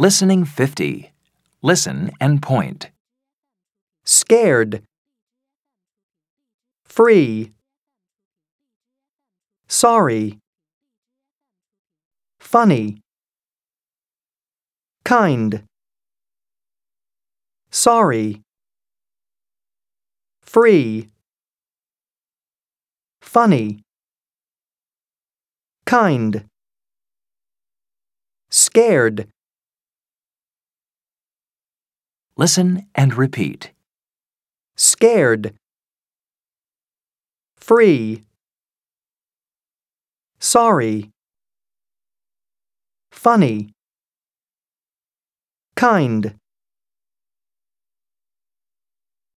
Listening 50. Listen and point. scared, free, sorry, funny, kind, sorry, free, funny, kind, scared. Listen and repeat. scared, free, sorry, funny, kind.